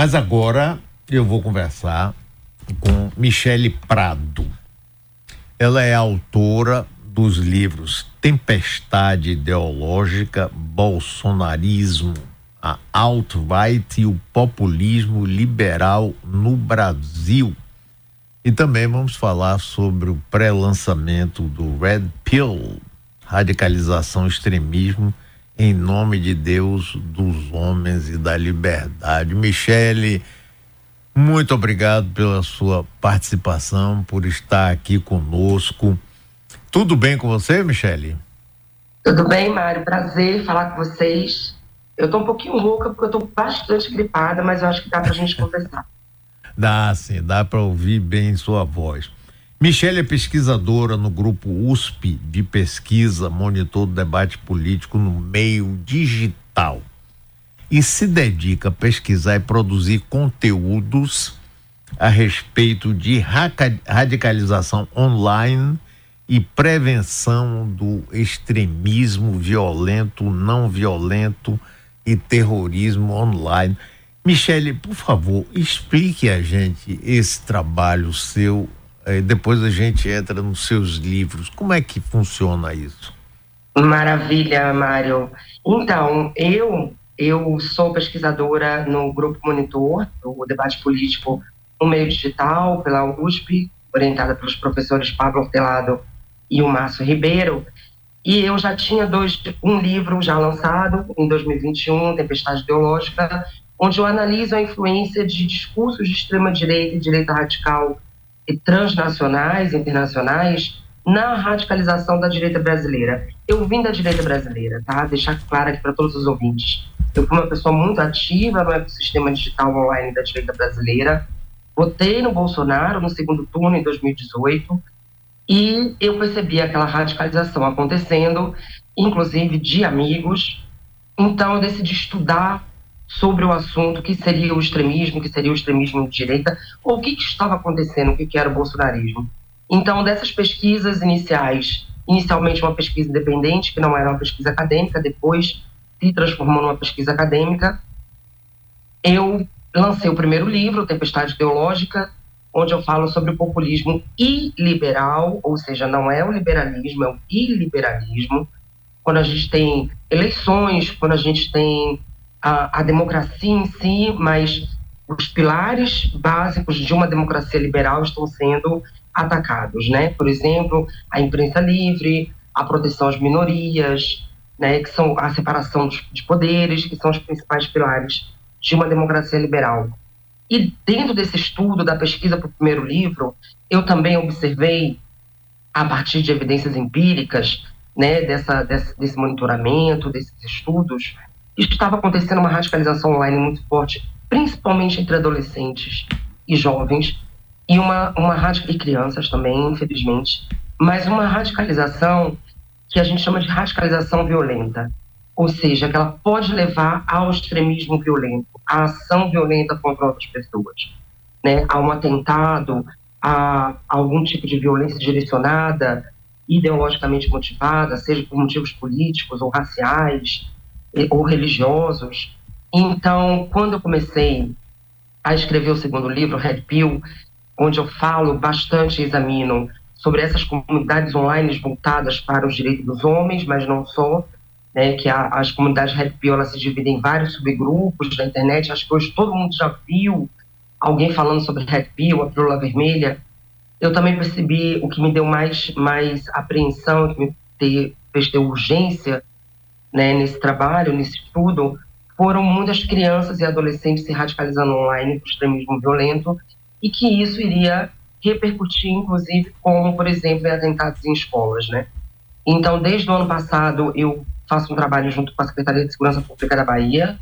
mas agora eu vou conversar com Michele Prado. Ela é autora dos livros Tempestade Ideológica, Bolsonarismo, a alt-right e o populismo liberal no Brasil. E também vamos falar sobre o pré-lançamento do Red Pill, radicalização extremismo em nome de Deus, dos homens e da liberdade. Michele, muito obrigado pela sua participação, por estar aqui conosco. Tudo bem com você, Michele? Tudo bem, Mário. Prazer falar com vocês. Eu estou um pouquinho rouca porque eu estou bastante gripada, mas eu acho que dá para a gente conversar. Dá sim, dá para ouvir bem sua voz. Michele é pesquisadora no grupo USP de pesquisa, monitor do debate político no meio digital e se dedica a pesquisar e produzir conteúdos a respeito de radicalização online e prevenção do extremismo violento, não violento e terrorismo online. Michele, por favor, explique a gente esse trabalho seu. Eh, depois a gente entra nos seus livros. Como é que funciona isso? Maravilha, Mário. Então, eu eu sou pesquisadora no Grupo Monitor, do debate político no meio digital, pela USP, orientada pelos professores Pablo Hortelado e o Márcio Ribeiro. E eu já tinha dois, um livro já lançado em 2021, Tempestade Ideológica, onde eu analiso a influência de discursos de extrema-direita e direita radical transnacionais, internacionais, na radicalização da direita brasileira. Eu vim da direita brasileira, tá? Deixar claro aqui para todos os ouvintes. Eu fui uma pessoa muito ativa no ecossistema digital online da direita brasileira. Votei no Bolsonaro no segundo turno em 2018 e eu percebi aquela radicalização acontecendo, inclusive de amigos. Então eu decidi estudar sobre o assunto que seria o extremismo, que seria o extremismo de direita, ou o que, que estava acontecendo, o que, que era o bolsonarismo. Então, dessas pesquisas iniciais, inicialmente uma pesquisa independente, que não era uma pesquisa acadêmica, depois se transformou numa pesquisa acadêmica. Eu lancei o primeiro livro, Tempestade Teológica, onde eu falo sobre o populismo iliberal, ou seja, não é o liberalismo, é o iliberalismo. Quando a gente tem eleições, quando a gente tem a, a democracia em si, mas os pilares básicos de uma democracia liberal estão sendo atacados, né? Por exemplo, a imprensa livre, a proteção às minorias, né, que são a separação de poderes, que são os principais pilares de uma democracia liberal. E dentro desse estudo, da pesquisa para o primeiro livro, eu também observei, a partir de evidências empíricas, né, dessa, desse, desse monitoramento, desses estudos, estava acontecendo uma radicalização online muito forte, principalmente entre adolescentes e jovens, e uma, uma e crianças também, infelizmente, mas uma radicalização que a gente chama de radicalização violenta, ou seja, que ela pode levar ao extremismo violento, à ação violenta contra outras pessoas, né? a um atentado, a, algum tipo de violência direcionada, ideologicamente motivada, seja por motivos políticos ou raciais ou religiosos. Então, quando eu comecei a escrever o segundo livro, Red Pill, onde eu falo bastante e examino sobre essas comunidades online voltadas para os direitos dos homens, mas não só, né, que a, as comunidades Red Pill elas se dividem em vários subgrupos na internet, acho que hoje todo mundo já viu alguém falando sobre Red Pill, a pílula vermelha, eu também percebi o que me deu mais, mais apreensão, que me ter, fez ter urgência né, nesse trabalho, nesse estudo, foram muitas crianças e adolescentes se radicalizando online com extremismo violento e que isso iria repercutir, inclusive, como, por exemplo, em atentados em escolas, né? Então, desde o ano passado, eu faço um trabalho junto com a Secretaria de Segurança Pública da Bahia,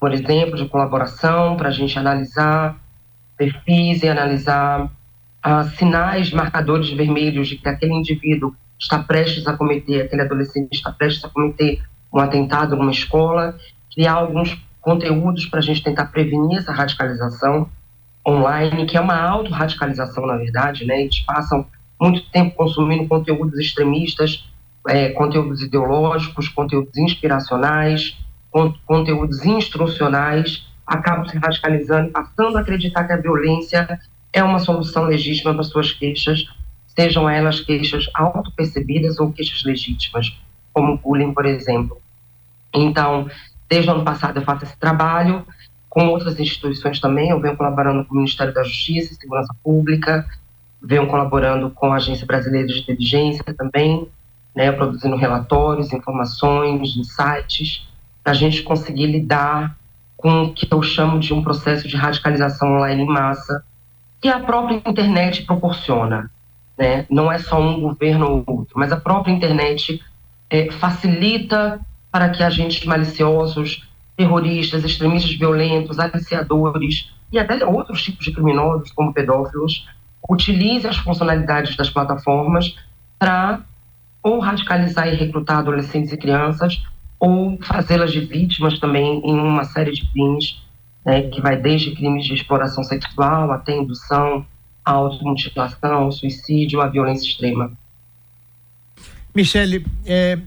por exemplo, de colaboração, para a gente analisar perfis e analisar ah, sinais, marcadores vermelhos de que aquele indivíduo está prestes a cometer, aquele adolescente está prestes a cometer um atentado numa escola, criar alguns conteúdos para a gente tentar prevenir essa radicalização online, que é uma auto-radicalização, na verdade, né? Eles passam muito tempo consumindo conteúdos extremistas, é, conteúdos ideológicos, conteúdos inspiracionais, con conteúdos instrucionais, acabam se radicalizando, passando a acreditar que a violência é uma solução legítima para suas queixas, sejam elas queixas auto-percebidas ou queixas legítimas, como bullying, por exemplo. Então, desde o ano passado eu faço esse trabalho, com outras instituições também, eu venho colaborando com o Ministério da Justiça e Segurança Pública, venho colaborando com a Agência Brasileira de Inteligência também, né, produzindo relatórios, informações, insights, para a gente conseguir lidar com o que eu chamo de um processo de radicalização online em massa, que a própria internet proporciona. Né? Não é só um governo ou outro, mas a própria internet é, facilita para que agentes maliciosos, terroristas, extremistas violentos, aliciadores e até outros tipos de criminosos, como pedófilos, utilizem as funcionalidades das plataformas para ou radicalizar e recrutar adolescentes e crianças ou fazê-las de vítimas também em uma série de crimes, né, que vai desde crimes de exploração sexual até indução, automutilação, suicídio, a violência extrema. Michele, é,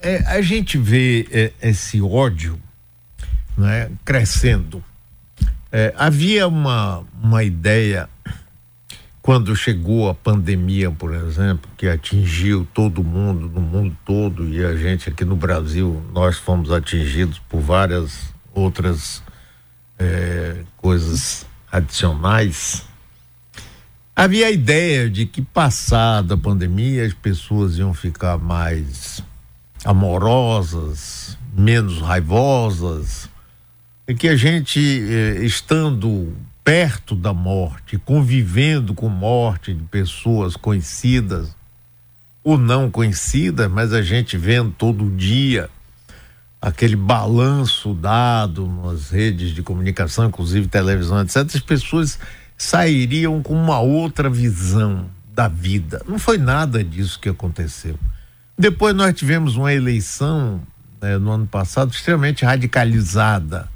é, a gente vê é, esse ódio né, crescendo. É, havia uma, uma ideia quando chegou a pandemia, por exemplo, que atingiu todo mundo, no mundo todo, e a gente aqui no Brasil, nós fomos atingidos por várias outras é, coisas adicionais. Havia a ideia de que, passada a pandemia, as pessoas iam ficar mais amorosas, menos raivosas, e que a gente, eh, estando perto da morte, convivendo com morte de pessoas conhecidas ou não conhecidas, mas a gente vendo todo dia aquele balanço dado nas redes de comunicação, inclusive televisão, etc., as pessoas sairiam com uma outra visão da vida. Não foi nada disso que aconteceu. Depois nós tivemos uma eleição né, no ano passado extremamente radicalizada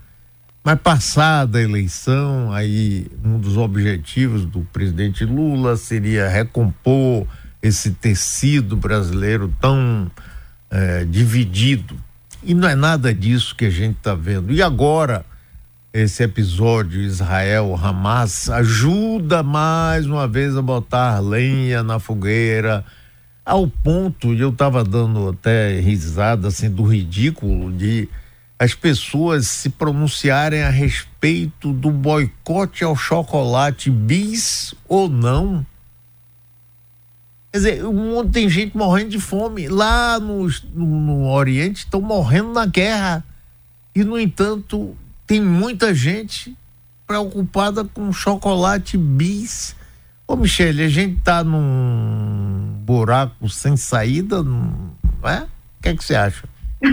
mas passada a eleição, aí um dos objetivos do presidente Lula seria recompor esse tecido brasileiro tão é, dividido. E não é nada disso que a gente está vendo. E agora, esse episódio Israel-Hamas ajuda mais uma vez a botar lenha na fogueira, ao ponto, e eu estava dando até risada assim, do ridículo de as pessoas se pronunciarem a respeito do boicote ao chocolate bis ou não. Quer dizer, um monte tem gente morrendo de fome. Lá no, no, no Oriente estão morrendo na guerra. E, no entanto, tem muita gente preocupada com chocolate bis. Ô, Michele, a gente tá num buraco sem saída, não é? O que é que você acha?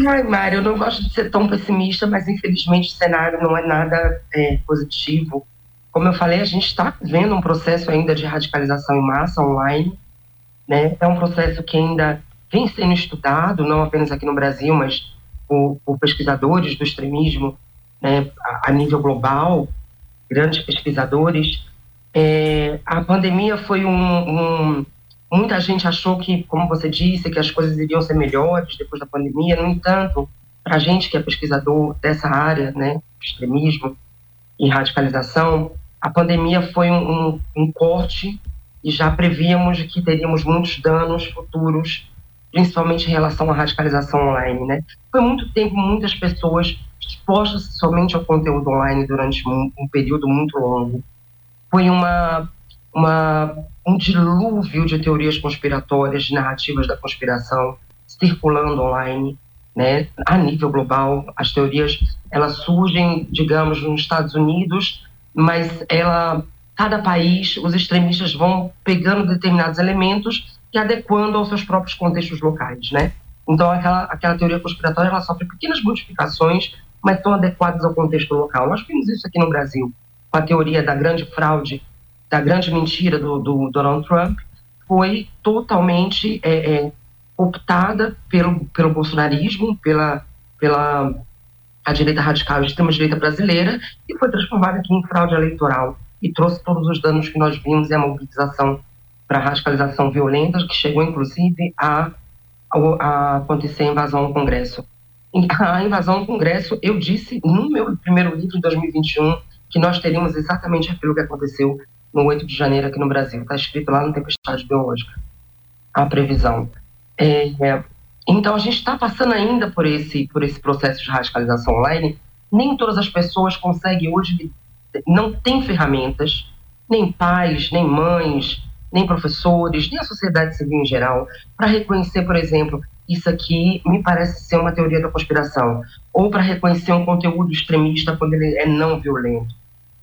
Ai, Mário, eu não gosto de ser tão pessimista, mas infelizmente o cenário não é nada é, positivo. Como eu falei, a gente está vendo um processo ainda de radicalização em massa online. Né? É um processo que ainda vem sendo estudado, não apenas aqui no Brasil, mas por, por pesquisadores do extremismo né, a, nível global, grandes pesquisadores. É, a pandemia foi um, um Muita gente achou que, como você disse, que as coisas iriam ser melhores depois da pandemia. No entanto, para a gente que é pesquisador dessa área, né, extremismo e radicalização, a pandemia foi um, um, um corte e já prevíamos que teríamos muitos danos futuros, principalmente em relação à radicalização online, né? Foi muito tempo, muitas pessoas expostas somente ao conteúdo online durante um, um período muito longo. Foi uma uma, um dilúvio de teorias conspiratórias, de narrativas da conspiração circulando online, né, a nível global. As teorias elas surgem, digamos, nos Estados Unidos, mas ela, cada país, os extremistas vão pegando determinados elementos e adequando aos seus próprios contextos locais, né? Então aquela, aquela teoria conspiratória ela sofre pequenas modificações, mas estão adequadas ao contexto local. Nós vimos isso aqui no Brasil com a teoria da grande fraude da grande mentira do, do Donald Trump foi totalmente é, é, optada pelo, pelo bolsonarismo, pela, pela a direita radical e extrema-direita brasileira e foi transformada aqui em fraude eleitoral e trouxe todos os danos que nós vimos e a mobilização para a radicalização violenta, que chegou inclusive a, a, a acontecer a invasão ao Congresso. a invasão do Congresso, eu disse no meu primeiro livro, em 2021, que nós teríamos exatamente aquilo que aconteceu no 8 de janeiro aqui no Brasil. Está escrito lá no Tempestade Biológica, a previsão. É, é, então, a gente está passando ainda por esse, por esse processo de radicalização online. Nem todas as pessoas conseguem hoje, não tem ferramentas, nem pais, nem mães, nem professores, nem a sociedade civil em geral, para reconhecer, por exemplo, isso aqui me parece ser uma teoria da conspiração, ou para reconhecer um conteúdo extremista quando ele é não violento,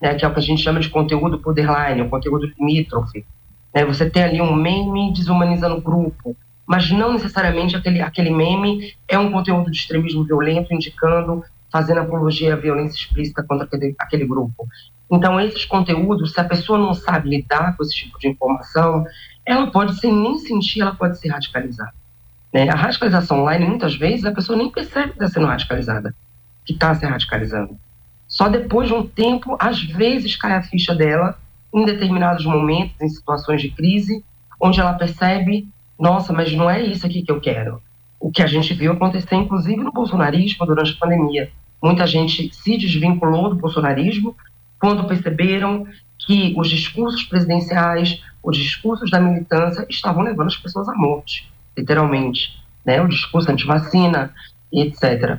né, que é o que a gente chama de conteúdo borderline, o conteúdo limítrofe. Né, você tem ali um meme desumanizando o grupo, mas não necessariamente aquele, aquele meme é um conteúdo de extremismo violento indicando, fazendo apologia à violência explícita contra aquele, aquele grupo. Então, esses conteúdos, se a pessoa não sabe lidar com esse tipo de informação, ela pode, sem nem sentir, ela pode se radicalizar. Né? A radicalização online, muitas vezes, a pessoa nem percebe que está sendo radicalizada, que está se radicalizando. Só depois de um tempo, às vezes, cai a ficha dela em determinados momentos, em situações de crise, onde ela percebe nossa, mas não é isso aqui que eu quero. O que a gente viu acontecer, inclusive, no bolsonarismo durante a pandemia. Muita gente se desvinculou do bolsonarismo quando perceberam que os discursos presidenciais, os discursos da militância estavam levando as pessoas à morte, literalmente. Né? O discurso anti-vacina, etc.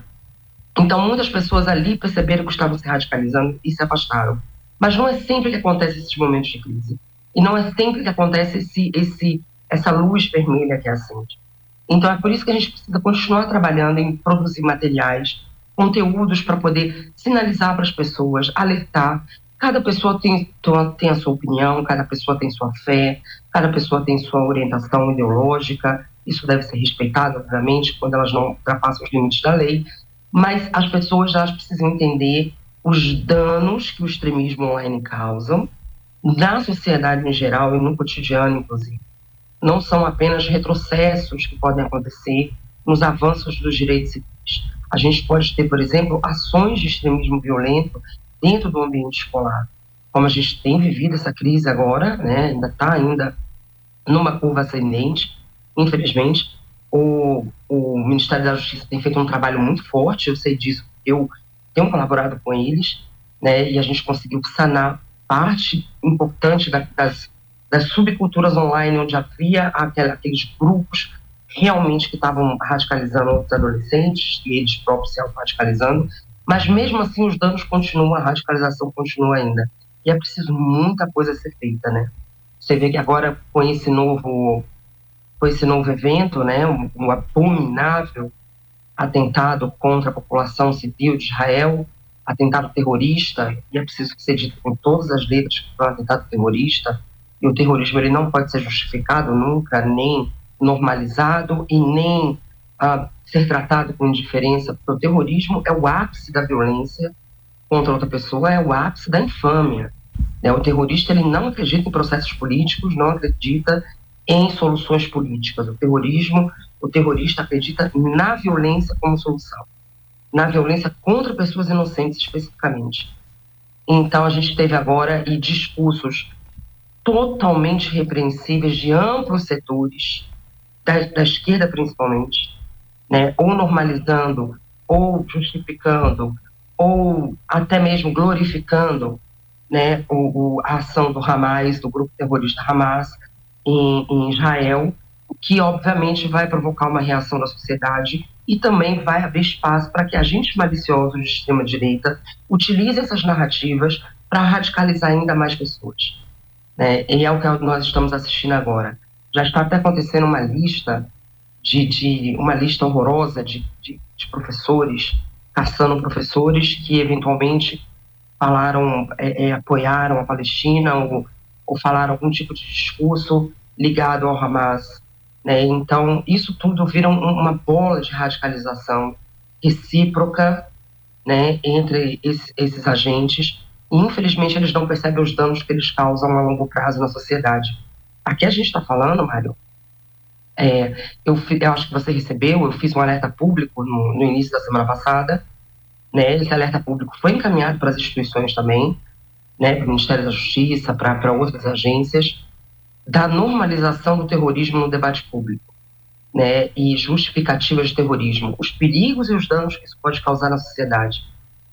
Então, muitas pessoas ali perceberam que estavam se radicalizando e se afastaram. Mas não é sempre que acontece esses momentos de crise. E não é sempre que acontece esse, esse essa luz vermelha que acende. Então é por isso que a gente precisa continuar trabalhando em produzir materiais, conteúdos para poder sinalizar para as pessoas, alertar. Cada pessoa tem, tem a sua opinião, cada pessoa tem sua fé, cada pessoa tem sua orientação ideológica. Isso deve ser respeitado, obviamente, quando elas não ultrapassam os limites da lei. Mas as pessoas já precisam entender os danos que o extremismo online causa na sociedade em geral e no cotidiano, inclusive não são apenas retrocessos que podem acontecer nos avanços dos direitos civis. A gente pode ter, por exemplo, ações de extremismo violento dentro do ambiente escolar. Como a gente tem vivido essa crise agora, né, ainda está ainda numa curva ascendente, infelizmente, o, o Ministério da Justiça tem feito um trabalho muito forte, eu sei disso, eu tenho colaborado com eles, né, e a gente conseguiu sanar parte importante das das subculturas online, onde havia aqueles grupos realmente que estavam radicalizando os adolescentes e eles próprios se radicalizando, mas mesmo assim os danos continuam, a radicalização continua ainda. E é preciso muita coisa ser feita, né? Você vê que agora com esse novo, com esse novo evento, né, um, um abominável atentado contra a população civil de Israel, atentado terrorista, e é preciso seja dito com todas as letras que foi um atentado terrorista, e o terrorismo ele não pode ser justificado nunca, nem normalizado e nem ah, ser tratado com indiferença, porque o terrorismo é o ápice da violência contra outra pessoa, é o ápice da infâmia. Né? O terrorista ele não acredita em processos políticos, não acredita em soluções políticas. O terrorismo, o terrorista acredita na violência como solução, na violência contra pessoas inocentes especificamente. Então a gente teve agora e discursos totalmente repreensíveis de amplos setores, da, da esquerda principalmente, né? ou normalizando, ou justificando, ou até mesmo glorificando né, o, o, a ação do Hamas, do grupo terrorista Hamas, em, em Israel, que obviamente vai provocar uma reação da sociedade e também vai haver espaço para que agentes maliciosos de extrema-direita utilizem essas narrativas para radicalizar ainda mais pessoas. Né? E é o que nós estamos assistindo agora. Já está até acontecendo uma lista de, de uma lista horrorosa de, de, de, professores caçando professores que eventualmente falaram, é, é, apoiaram a Palestina ou, ou falaram algum tipo de discurso ligado ao Hamas. Né? Então, isso tudo vira um, uma bola de radicalização recíproca né, entre esses, esses agentes e, infelizmente, eles não percebem os danos que eles causam a longo prazo na sociedade. Aqui a gente está falando, Mário, é, eu, eu, acho que você recebeu, eu fiz um alerta público no, no início da semana passada, né, esse alerta público foi encaminhado para as instituições também, né, para o Ministério da Justiça, para outras agências, da normalização do terrorismo no debate público. né, e justificativas de terrorismo, os perigos e os danos que isso pode causar na sociedade.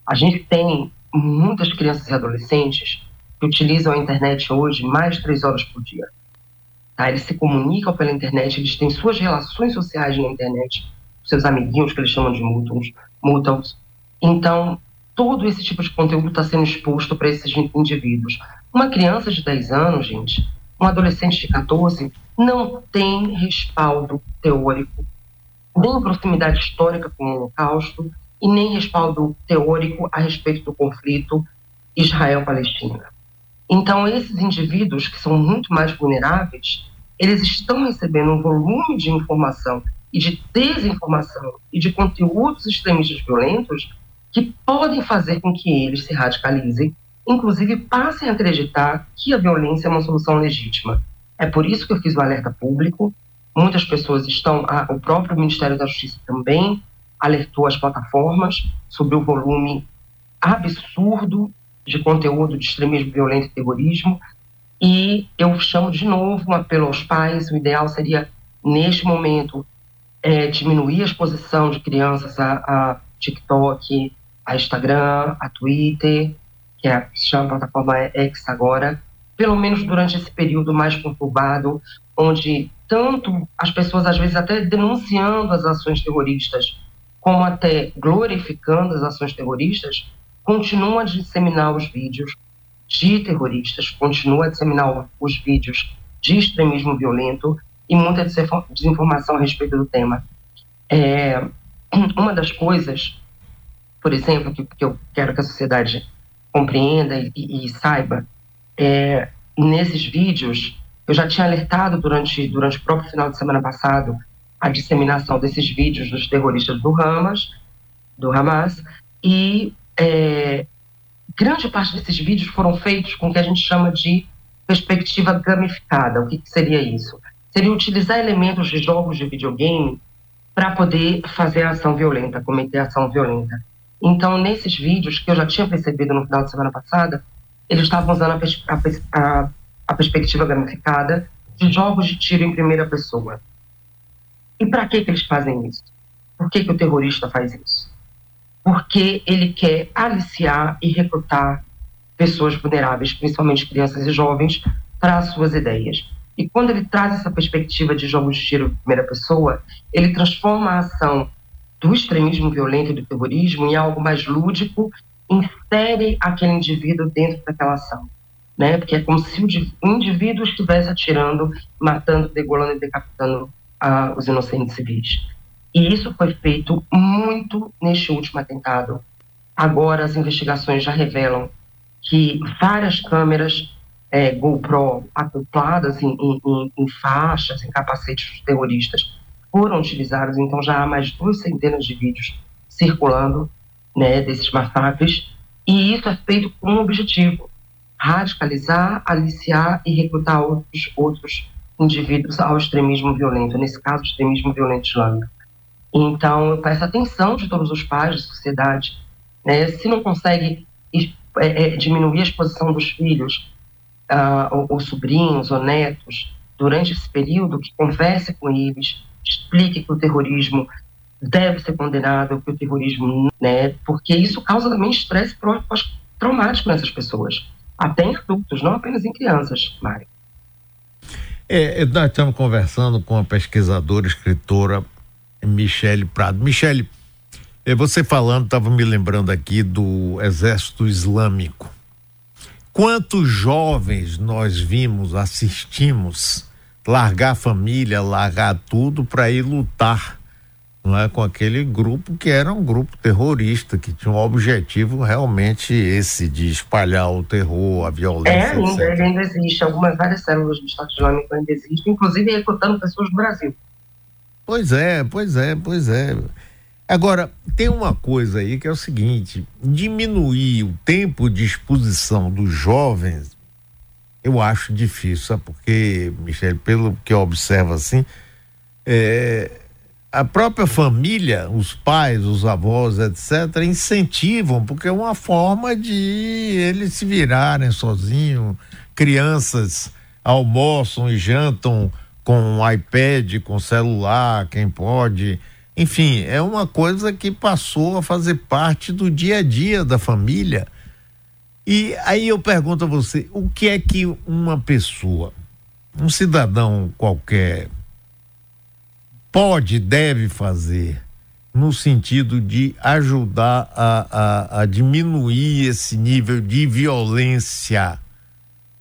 A gente tem muitas crianças e adolescentes que utilizam a internet hoje mais de três horas por dia. Tá? Eles se comunicam pela internet, eles têm suas relações sociais na internet, seus amiguinhos, que eles chamam de mútuos. Então, todo esse tipo de conteúdo está sendo exposto para esses indivíduos. Uma criança de 10 anos, gente, um adolescente de 14, não tem respaldo teórico, nem proximidade histórica com o Holocausto, e nem respaldo teórico a respeito do conflito Israel-Palestina. Então, esses indivíduos que são muito mais vulneráveis, eles estão recebendo um volume de informação e de desinformação e de conteúdos extremistas violentos que podem fazer com que eles se radicalizem, inclusive passem a acreditar que a violência é uma solução legítima. É por isso que eu fiz o alerta público. Muitas pessoas estão, o próprio Ministério da Justiça também alertou as plataformas sobre o volume absurdo de conteúdo de extremismo violento e terrorismo. E eu chamo de novo um apelo aos pais: o ideal seria, neste momento, é, diminuir a exposição de crianças a, a, TikTok, a Instagram, a Twitter, que é, se chama plataforma X agora, pelo menos durante esse período mais conturbado, onde tanto as pessoas, às vezes, até denunciando as ações terroristas, como até glorificando as ações terroristas, continua a disseminar os vídeos de terroristas, continua a disseminar os vídeos de extremismo violento e muita desinformação a respeito do tema. É, uma das coisas, por exemplo, que, que, eu quero que a sociedade compreenda e, e saiba, é, nesses vídeos, eu já tinha alertado durante, durante o próprio final de semana passado a disseminação desses vídeos dos terroristas do Hamas, do Hamas, e é, grande parte desses vídeos foram feitos com o que a gente chama de perspectiva gamificada. O que, que seria isso? Seria utilizar elementos de jogos de videogame para poder fazer ação violenta, cometer ação violenta. Então, nesses vídeos que eu já tinha percebido no final de semana passada, eles estavam usando a, a, a perspectiva gamificada de jogos de tiro em primeira pessoa. E para que, que eles fazem isso? Por que, que o terrorista faz isso? Porque ele quer aliciar e recrutar pessoas vulneráveis, principalmente crianças e jovens, para as suas ideias. E quando ele traz essa perspectiva de jogos de tiro em primeira pessoa, ele transforma a ação do extremismo violento e do terrorismo em algo mais lúdico, insere aquele indivíduo dentro daquela ação. Né? Porque é como se o indivíduo estivesse atirando, matando, degolando e decapitando a, os inocentes civis. E isso foi feito muito neste último atentado. Agora as investigações já revelam que várias câmeras é, GoPro acopladas em, em, em, faixas, em capacetes terroristas foram utilizadas. Então já há mais duas centenas de vídeos circulando né, desses massacres. E isso é feito com um objetivo: radicalizar, aliciar e recrutar outros, outros indivíduos ao extremismo violento, nesse caso, extremismo violento islâmico. Então, eu peço atenção de todos os pais da sociedade. Né? Se não consegue é, é, diminuir a exposição dos filhos, uh, ou, ou, sobrinhos, ou netos, durante esse período, que converse com eles, explique que o terrorismo deve ser condenado, que o terrorismo, né, porque isso causa também estresse pós-traumático nessas pessoas, até em adultos, não apenas em crianças, Mário. É, nós estamos conversando com a pesquisadora, escritora Michele Prado. Michele, é, você falando, estava me lembrando aqui do Exército Islâmico. Quantos jovens nós vimos, assistimos, largar a família, largar tudo para ir lutar não é, com aquele grupo que era um grupo terrorista, que tinha um objetivo realmente esse de espalhar o terror, a violência. É, ainda, ele ainda existe. Algumas várias células do Estado Islâmico ainda existem, inclusive recrutando pessoas do Brasil. Pois é, pois é, pois é. Agora, tem uma coisa aí que é o seguinte: diminuir o tempo de exposição dos jovens, eu acho difícil, sabe? Porque, Michele, pelo que eu observo assim, é, a própria família, os pais, os avós, etc., incentivam, porque é uma forma de eles se virarem sozinhos. Crianças almoçam e jantam com o iPad, com celular, quem pode. Enfim, é uma coisa que passou a fazer parte do dia a dia da família. E aí eu pergunto a você, o que é que uma pessoa, um cidadão qualquer, pode, deve fazer no sentido de ajudar a, a, a diminuir esse nível de violência,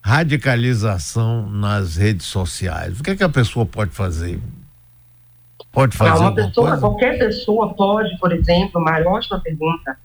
radicalização nas redes sociais? O que é que a pessoa pode fazer? Pode fazer ah, uma pessoa, coisa? Qualquer pessoa pode, por exemplo, uma ótima pergunta,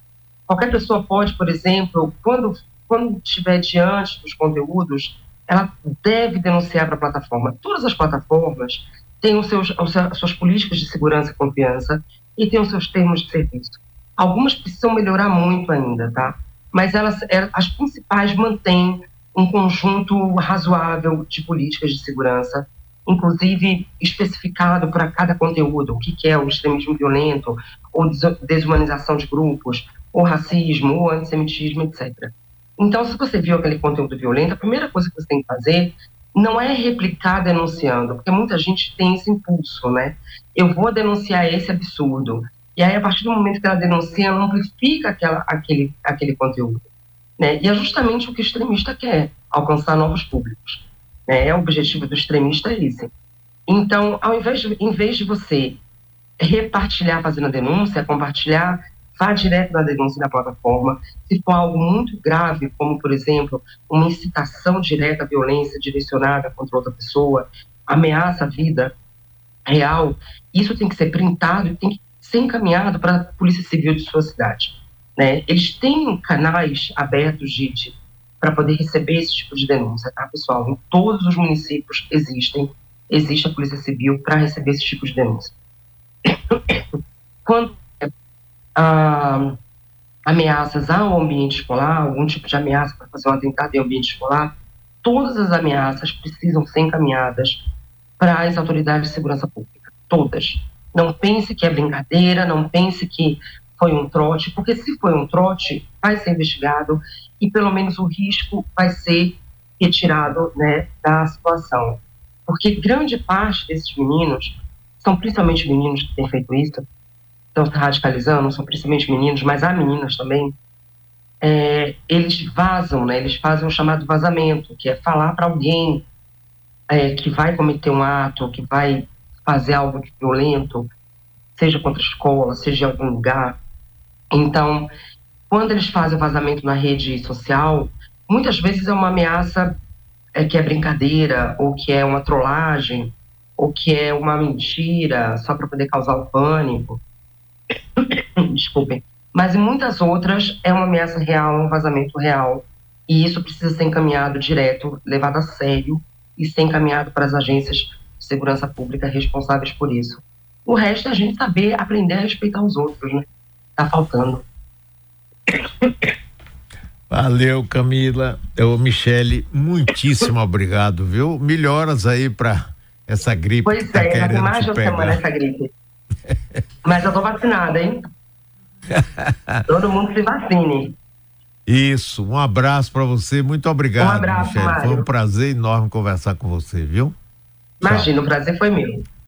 qualquer pessoa pode, por exemplo, quando, quando estiver diante dos conteúdos, ela deve denunciar para a plataforma. Todas as plataformas têm os seus, as suas políticas de segurança e confiança e têm os seus termos de serviço. Algumas precisam melhorar muito ainda, tá? Mas elas, é, as principais mantêm um conjunto razoável de políticas de segurança, inclusive especificado para cada conteúdo, o que, que é o extremismo violento, ou desumanização de grupos, ou racismo, ou antissemitismo, etc. Então, se você viu aquele conteúdo violento, a primeira coisa que você tem que fazer não é replicar denunciando, porque muita gente tem esse impulso, né? Eu vou denunciar esse absurdo. E aí, a partir do momento que ela denuncia, ela amplifica aquela, aquele, aquele conteúdo. Né? E é justamente o que o extremista quer, alcançar novos públicos. Né? É o objetivo do extremista é esse. Então, ao invés de, em vez de você repartilhar fazendo a denúncia, compartilhar vá direto na denúncia da plataforma. Se for algo muito grave, como, por exemplo, uma incitação direta à violência direcionada contra outra pessoa, ameaça à vida real, isso tem que ser printado e tem que ser encaminhado para a Polícia Civil de sua cidade. Né? Eles têm canais abertos de, de para poder receber esse tipo de denúncia, tá, pessoal? Em todos os municípios existem, existe a Polícia Civil para receber esse tipo de denúncia. Quando ah, ameaças ao ambiente escolar, algum tipo de ameaça para fazer um atentado em ambiente escolar, todas as ameaças precisam ser encaminhadas para as autoridades de segurança pública, todas. Não pense que é brincadeira, não pense que foi um trote, porque se foi um trote, vai ser investigado e pelo menos o risco vai ser retirado né, da situação. Porque grande parte desses meninos, são principalmente meninos que têm feito isso, estão se radicalizando, são principalmente meninos, mas há meninas também, é, eles vazam, né? Eles fazem o chamado vazamento, que é falar para alguém é, que vai cometer um ato, que vai fazer algo de violento, seja contra a escola, seja em algum lugar. Então, quando eles fazem o vazamento na rede social, muitas vezes é uma ameaça é, que é brincadeira, ou que é uma trollagem, ou que é uma mentira, só para poder causar o pânico. desculpem, mas em muitas outras é uma ameaça real, um vazamento real, e isso precisa ser encaminhado direto, levado a sério e ser encaminhado para as agências de segurança pública responsáveis por isso. O resto é a gente saber aprender a respeitar os outros, né? Tá faltando. Valeu, Camila. Eu, Michele, muitíssimo obrigado, viu? Melhoras aí para essa gripe. Pois que tá é, querendo mais de uma semana essa gripe. Mas eu tô vacinada, hein? Todo mundo se vacine. Isso, um abraço para você, muito obrigado. Um abraço, Michele. Foi um prazer enorme conversar com você, viu? Imagina, o prazer foi meu.